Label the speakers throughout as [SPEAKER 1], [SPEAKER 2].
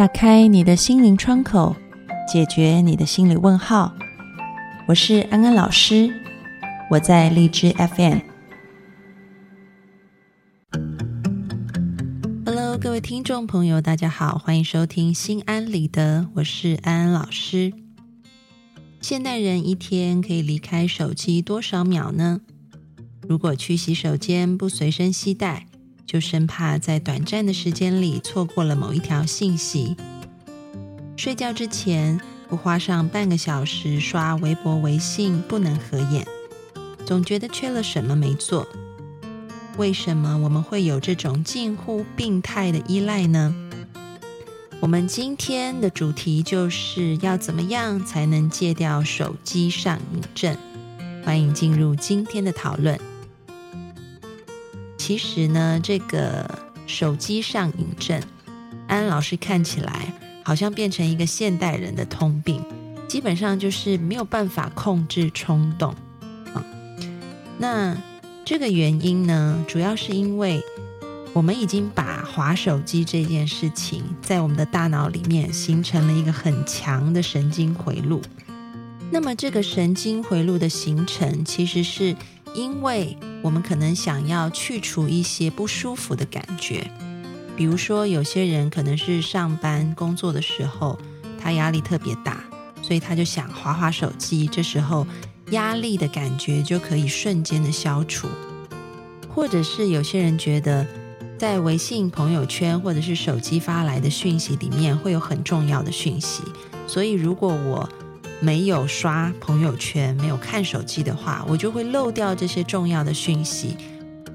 [SPEAKER 1] 打开你的心灵窗口，解决你的心理问号。我是安安老师，我在荔枝 FM。Hello，各位听众朋友，大家好，欢迎收听心安理得，我是安安老师。现代人一天可以离开手机多少秒呢？如果去洗手间不随身携带，就生怕在短暂的时间里错过了某一条信息。睡觉之前不花上半个小时刷微博、微信，不能合眼，总觉得缺了什么没做。为什么我们会有这种近乎病态的依赖呢？我们今天的主题就是要怎么样才能戒掉手机上瘾症？欢迎进入今天的讨论。其实呢，这个手机上瘾症，安老师看起来好像变成一个现代人的通病，基本上就是没有办法控制冲动啊。那这个原因呢，主要是因为我们已经把划手机这件事情，在我们的大脑里面形成了一个很强的神经回路。那么这个神经回路的形成，其实是因为。我们可能想要去除一些不舒服的感觉，比如说有些人可能是上班工作的时候，他压力特别大，所以他就想划划手机，这时候压力的感觉就可以瞬间的消除。或者是有些人觉得，在微信朋友圈或者是手机发来的讯息里面会有很重要的讯息，所以如果我没有刷朋友圈，没有看手机的话，我就会漏掉这些重要的讯息。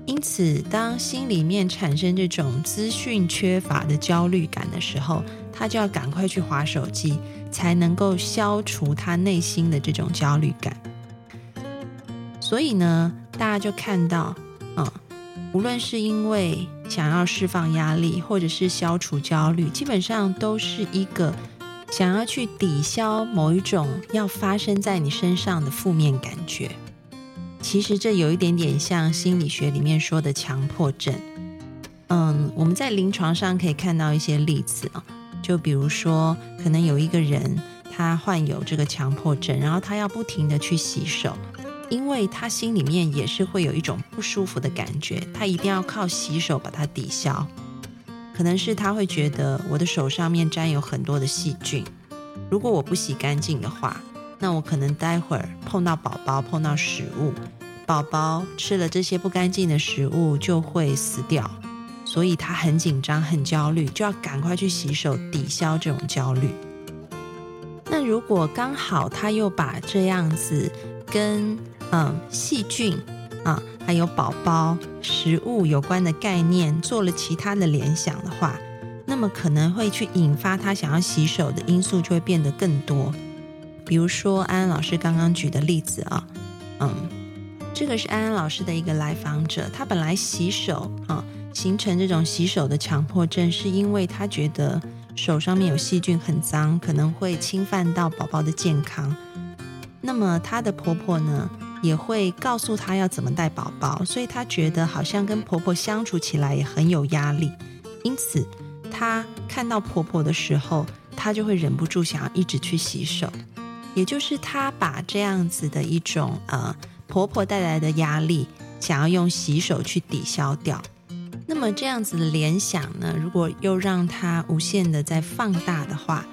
[SPEAKER 1] 因此，当心里面产生这种资讯缺乏的焦虑感的时候，他就要赶快去划手机，才能够消除他内心的这种焦虑感。所以呢，大家就看到，嗯，无论是因为想要释放压力，或者是消除焦虑，基本上都是一个。想要去抵消某一种要发生在你身上的负面感觉，其实这有一点点像心理学里面说的强迫症。嗯，我们在临床上可以看到一些例子啊，就比如说，可能有一个人他患有这个强迫症，然后他要不停的去洗手，因为他心里面也是会有一种不舒服的感觉，他一定要靠洗手把它抵消。可能是他会觉得我的手上面沾有很多的细菌，如果我不洗干净的话，那我可能待会儿碰到宝宝碰到食物，宝宝吃了这些不干净的食物就会死掉，所以他很紧张很焦虑，就要赶快去洗手抵消这种焦虑。那如果刚好他又把这样子跟嗯细菌。啊，还有宝宝、食物有关的概念，做了其他的联想的话，那么可能会去引发他想要洗手的因素就会变得更多。比如说安安老师刚刚举的例子啊，嗯，这个是安安老师的一个来访者，他本来洗手啊，形成这种洗手的强迫症，是因为他觉得手上面有细菌很脏，可能会侵犯到宝宝的健康。那么她的婆婆呢？也会告诉她要怎么带宝宝，所以她觉得好像跟婆婆相处起来也很有压力。因此，她看到婆婆的时候，她就会忍不住想要一直去洗手。也就是她把这样子的一种呃婆婆带来的压力，想要用洗手去抵消掉。那么这样子的联想呢，如果又让她无限的在放大的话，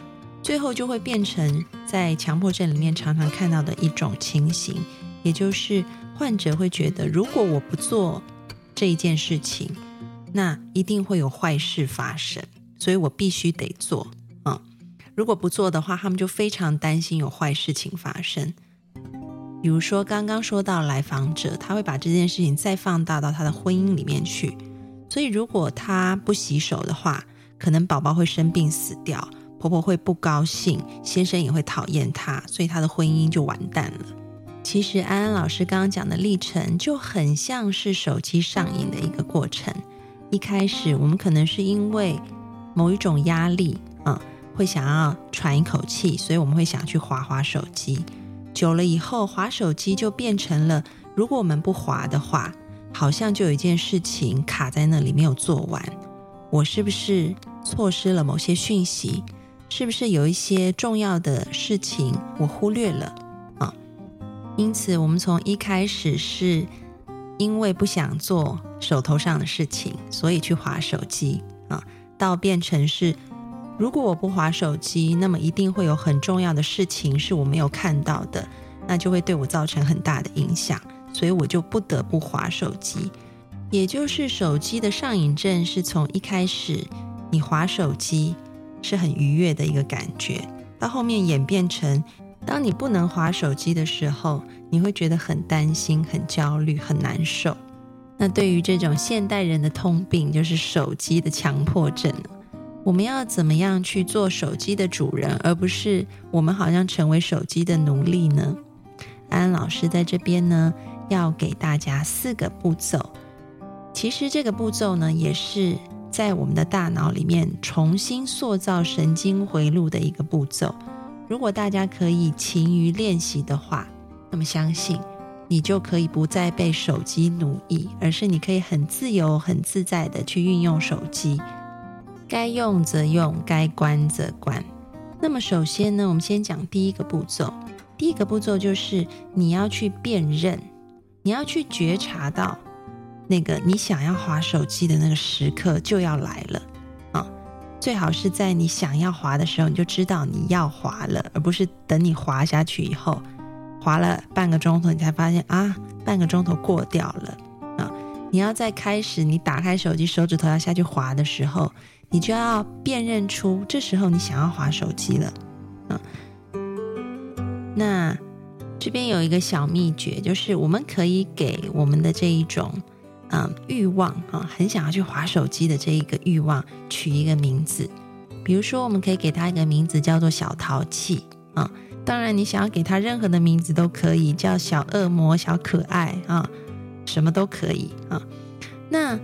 [SPEAKER 1] 最后就会变成在强迫症里面常常看到的一种情形。也就是患者会觉得，如果我不做这一件事情，那一定会有坏事发生，所以我必须得做啊！如果不做的话，他们就非常担心有坏事情发生。比如说刚刚说到来访者，他会把这件事情再放大到他的婚姻里面去，所以如果他不洗手的话，可能宝宝会生病死掉，婆婆会不高兴，先生也会讨厌他，所以他的婚姻就完蛋了。其实安安老师刚刚讲的历程就很像是手机上瘾的一个过程。一开始我们可能是因为某一种压力，嗯，会想要喘一口气，所以我们会想去划划手机。久了以后，划手机就变成了，如果我们不划的话，好像就有一件事情卡在那里没有做完。我是不是错失了某些讯息？是不是有一些重要的事情我忽略了？因此，我们从一开始是因为不想做手头上的事情，所以去划手机啊，到变成是如果我不划手机，那么一定会有很重要的事情是我没有看到的，那就会对我造成很大的影响，所以我就不得不划手机。也就是手机的上瘾症是从一开始你划手机。是很愉悦的一个感觉，到后面演变成，当你不能划手机的时候，你会觉得很担心、很焦虑、很难受。那对于这种现代人的通病，就是手机的强迫症，我们要怎么样去做手机的主人，而不是我们好像成为手机的奴隶呢？安安老师在这边呢，要给大家四个步骤。其实这个步骤呢，也是。在我们的大脑里面重新塑造神经回路的一个步骤，如果大家可以勤于练习的话，那么相信你就可以不再被手机奴役，而是你可以很自由、很自在的去运用手机，该用则用，该关则关。那么首先呢，我们先讲第一个步骤，第一个步骤就是你要去辨认，你要去觉察到。那个你想要划手机的那个时刻就要来了！最好是在你想要滑的时候，你就知道你要滑了，而不是等你滑下去以后，滑了半个钟头，你才发现啊，半个钟头过掉了啊！你要在开始你打开手机，手指头要下去滑的时候，你就要辨认出这时候你想要滑手机了啊！那这边有一个小秘诀，就是我们可以给我们的这一种。嗯，欲望啊，很想要去划手机的这一个欲望，取一个名字，比如说，我们可以给他一个名字，叫做小淘气啊。当然，你想要给他任何的名字都可以，叫小恶魔、小可爱啊，什么都可以啊。那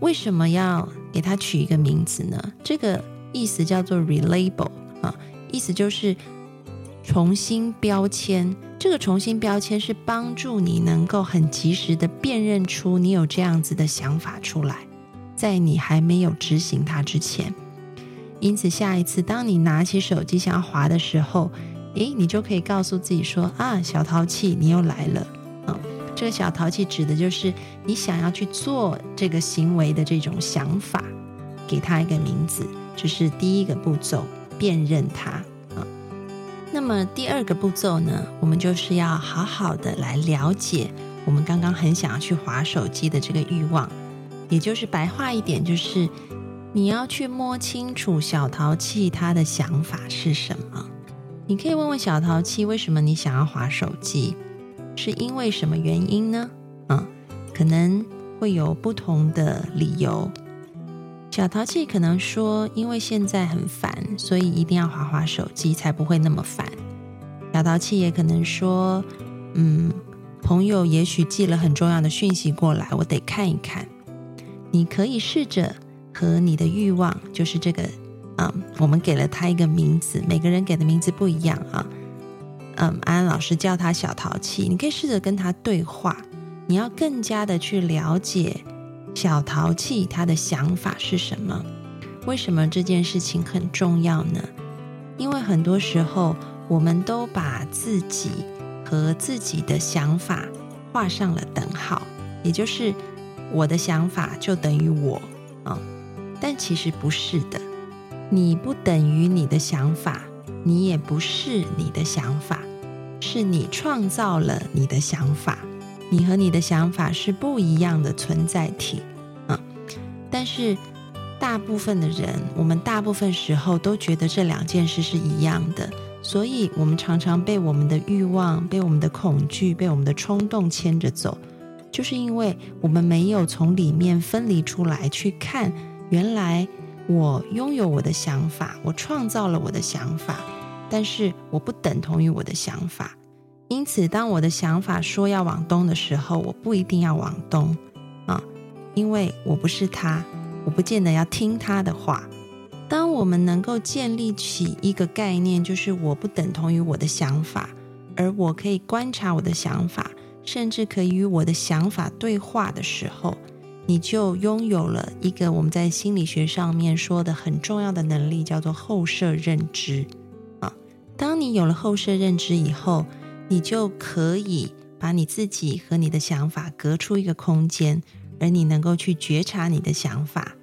[SPEAKER 1] 为什么要给他取一个名字呢？这个意思叫做 relabel 啊，意思就是重新标签。这个重新标签是帮助你能够很及时的辨认出你有这样子的想法出来，在你还没有执行它之前。因此，下一次当你拿起手机想要滑的时候，诶，你就可以告诉自己说：“啊，小淘气，你又来了。”嗯，这个小淘气指的就是你想要去做这个行为的这种想法，给它一个名字，这是第一个步骤，辨认它。那么第二个步骤呢，我们就是要好好的来了解我们刚刚很想要去划手机的这个欲望，也就是白话一点，就是你要去摸清楚小淘气他的想法是什么。你可以问问小淘气，为什么你想要划手机？是因为什么原因呢？嗯，可能会有不同的理由。小淘气可能说：“因为现在很烦，所以一定要划划手机，才不会那么烦。”小淘气也可能说：“嗯，朋友也许寄了很重要的讯息过来，我得看一看。”你可以试着和你的欲望，就是这个，嗯，我们给了他一个名字，每个人给的名字不一样啊。嗯，安安老师叫他小淘气，你可以试着跟他对话，你要更加的去了解。小淘气，他的想法是什么？为什么这件事情很重要呢？因为很多时候，我们都把自己和自己的想法画上了等号，也就是我的想法就等于我啊。但其实不是的，你不等于你的想法，你也不是你的想法，是你创造了你的想法。你和你的想法是不一样的存在体，嗯，但是大部分的人，我们大部分时候都觉得这两件事是一样的，所以我们常常被我们的欲望、被我们的恐惧、被我们的冲动牵着走，就是因为我们没有从里面分离出来，去看原来我拥有我的想法，我创造了我的想法，但是我不等同于我的想法。因此，当我的想法说要往东的时候，我不一定要往东啊，因为我不是他，我不见得要听他的话。当我们能够建立起一个概念，就是我不等同于我的想法，而我可以观察我的想法，甚至可以与我的想法对话的时候，你就拥有了一个我们在心理学上面说的很重要的能力，叫做后设认知啊。当你有了后设认知以后，你就可以把你自己和你的想法隔出一个空间，而你能够去觉察你的想法，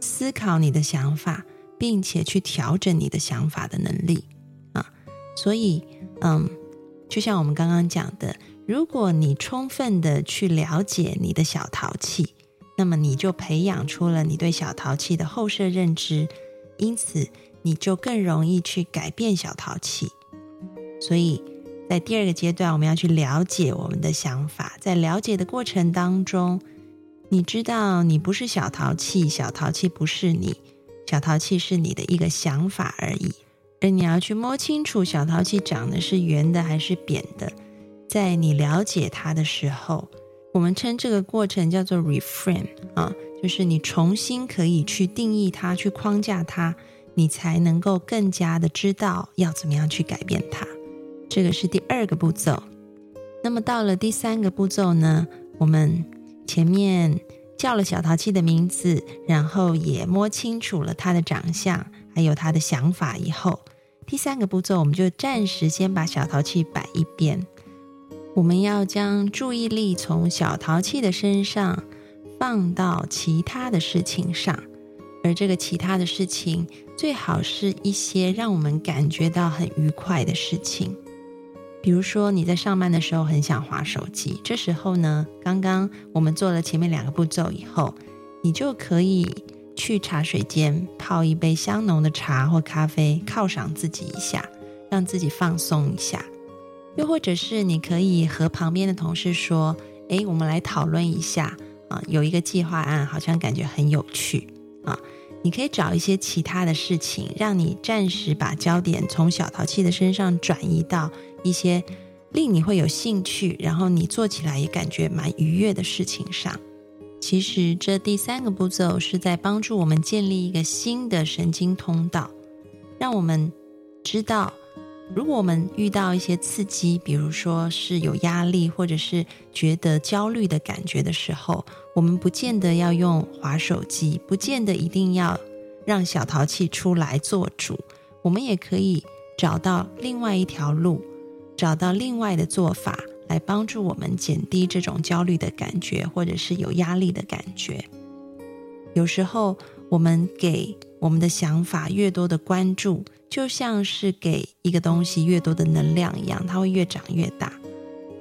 [SPEAKER 1] 思考你的想法，并且去调整你的想法的能力啊。所以，嗯，就像我们刚刚讲的，如果你充分的去了解你的小淘气。那么你就培养出了你对小淘气的后设认知，因此你就更容易去改变小淘气。所以在第二个阶段，我们要去了解我们的想法。在了解的过程当中，你知道你不是小淘气，小淘气不是你，小淘气是你的一个想法而已。而你要去摸清楚小淘气长的是圆的还是扁的，在你了解它的时候。我们称这个过程叫做 reframe 啊，就是你重新可以去定义它，去框架它，你才能够更加的知道要怎么样去改变它。这个是第二个步骤。那么到了第三个步骤呢，我们前面叫了小淘气的名字，然后也摸清楚了他的长相，还有他的想法以后，第三个步骤我们就暂时先把小淘气摆一边。我们要将注意力从小淘气的身上放到其他的事情上，而这个其他的事情最好是一些让我们感觉到很愉快的事情。比如说，你在上班的时候很想划手机，这时候呢，刚刚我们做了前面两个步骤以后，你就可以去茶水间泡一杯香浓的茶或咖啡，犒赏自己一下，让自己放松一下。又或者是你可以和旁边的同事说：“诶，我们来讨论一下啊，有一个计划案，好像感觉很有趣啊。”你可以找一些其他的事情，让你暂时把焦点从小淘气的身上转移到一些令你会有兴趣，然后你做起来也感觉蛮愉悦的事情上。其实这第三个步骤是在帮助我们建立一个新的神经通道，让我们知道。如果我们遇到一些刺激，比如说是有压力，或者是觉得焦虑的感觉的时候，我们不见得要用滑手机，不见得一定要让小淘气出来做主，我们也可以找到另外一条路，找到另外的做法来帮助我们减低这种焦虑的感觉，或者是有压力的感觉。有时候我们给我们的想法越多的关注。就像是给一个东西越多的能量一样，它会越长越大。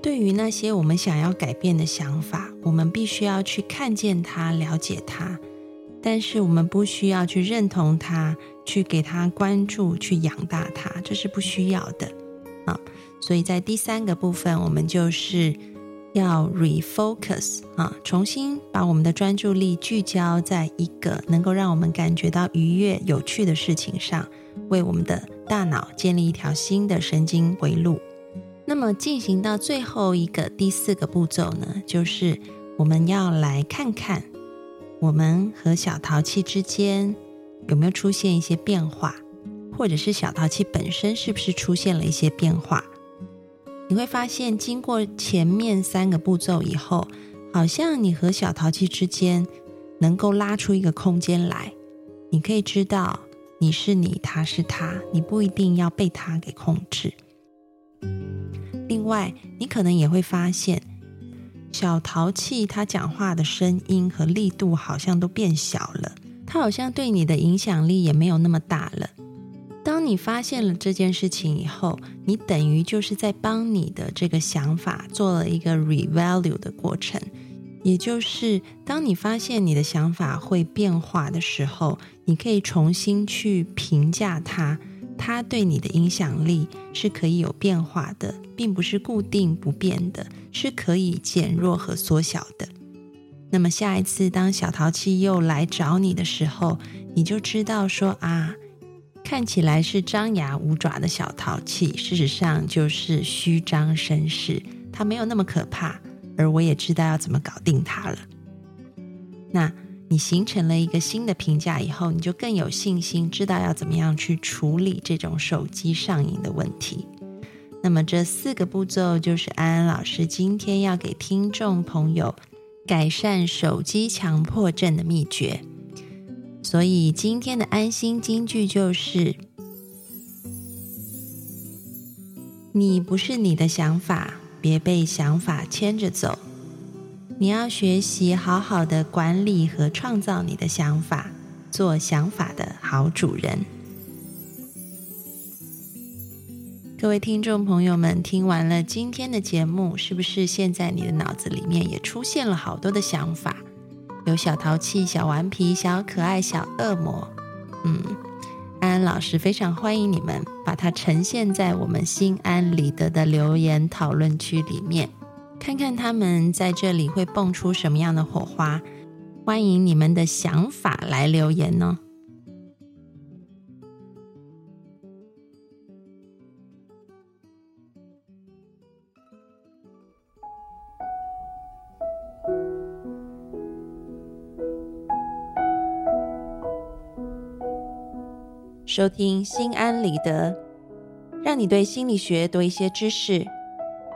[SPEAKER 1] 对于那些我们想要改变的想法，我们必须要去看见它、了解它，但是我们不需要去认同它、去给它关注、去养大它，这是不需要的啊。所以在第三个部分，我们就是要 refocus 啊，重新把我们的专注力聚焦在一个能够让我们感觉到愉悦、有趣的事情上。为我们的大脑建立一条新的神经回路。那么进行到最后一个第四个步骤呢，就是我们要来看看我们和小淘气之间有没有出现一些变化，或者是小淘气本身是不是出现了一些变化。你会发现，经过前面三个步骤以后，好像你和小淘气之间能够拉出一个空间来，你可以知道。你是你，他是他，你不一定要被他给控制。另外，你可能也会发现，小淘气他讲话的声音和力度好像都变小了，他好像对你的影响力也没有那么大了。当你发现了这件事情以后，你等于就是在帮你的这个想法做了一个 revalue 的过程。也就是，当你发现你的想法会变化的时候，你可以重新去评价它，它对你的影响力是可以有变化的，并不是固定不变的，是可以减弱和缩小的。那么下一次当小淘气又来找你的时候，你就知道说啊，看起来是张牙舞爪的小淘气，事实上就是虚张声势，它没有那么可怕。而我也知道要怎么搞定它了。那你形成了一个新的评价以后，你就更有信心，知道要怎么样去处理这种手机上瘾的问题。那么这四个步骤就是安安老师今天要给听众朋友改善手机强迫症的秘诀。所以今天的安心金句就是：你不是你的想法，别被想法牵着走。你要学习好好的管理和创造你的想法，做想法的好主人。各位听众朋友们，听完了今天的节目，是不是现在你的脑子里面也出现了好多的想法？有小淘气、小顽皮、小可爱、小恶魔。嗯，安安老师非常欢迎你们把它呈现在我们心安理得的留言讨论区里面，看看他们在这里会蹦出什么样的火花。欢迎你们的想法来留言呢。收听心安理得，让你对心理学多一些知识，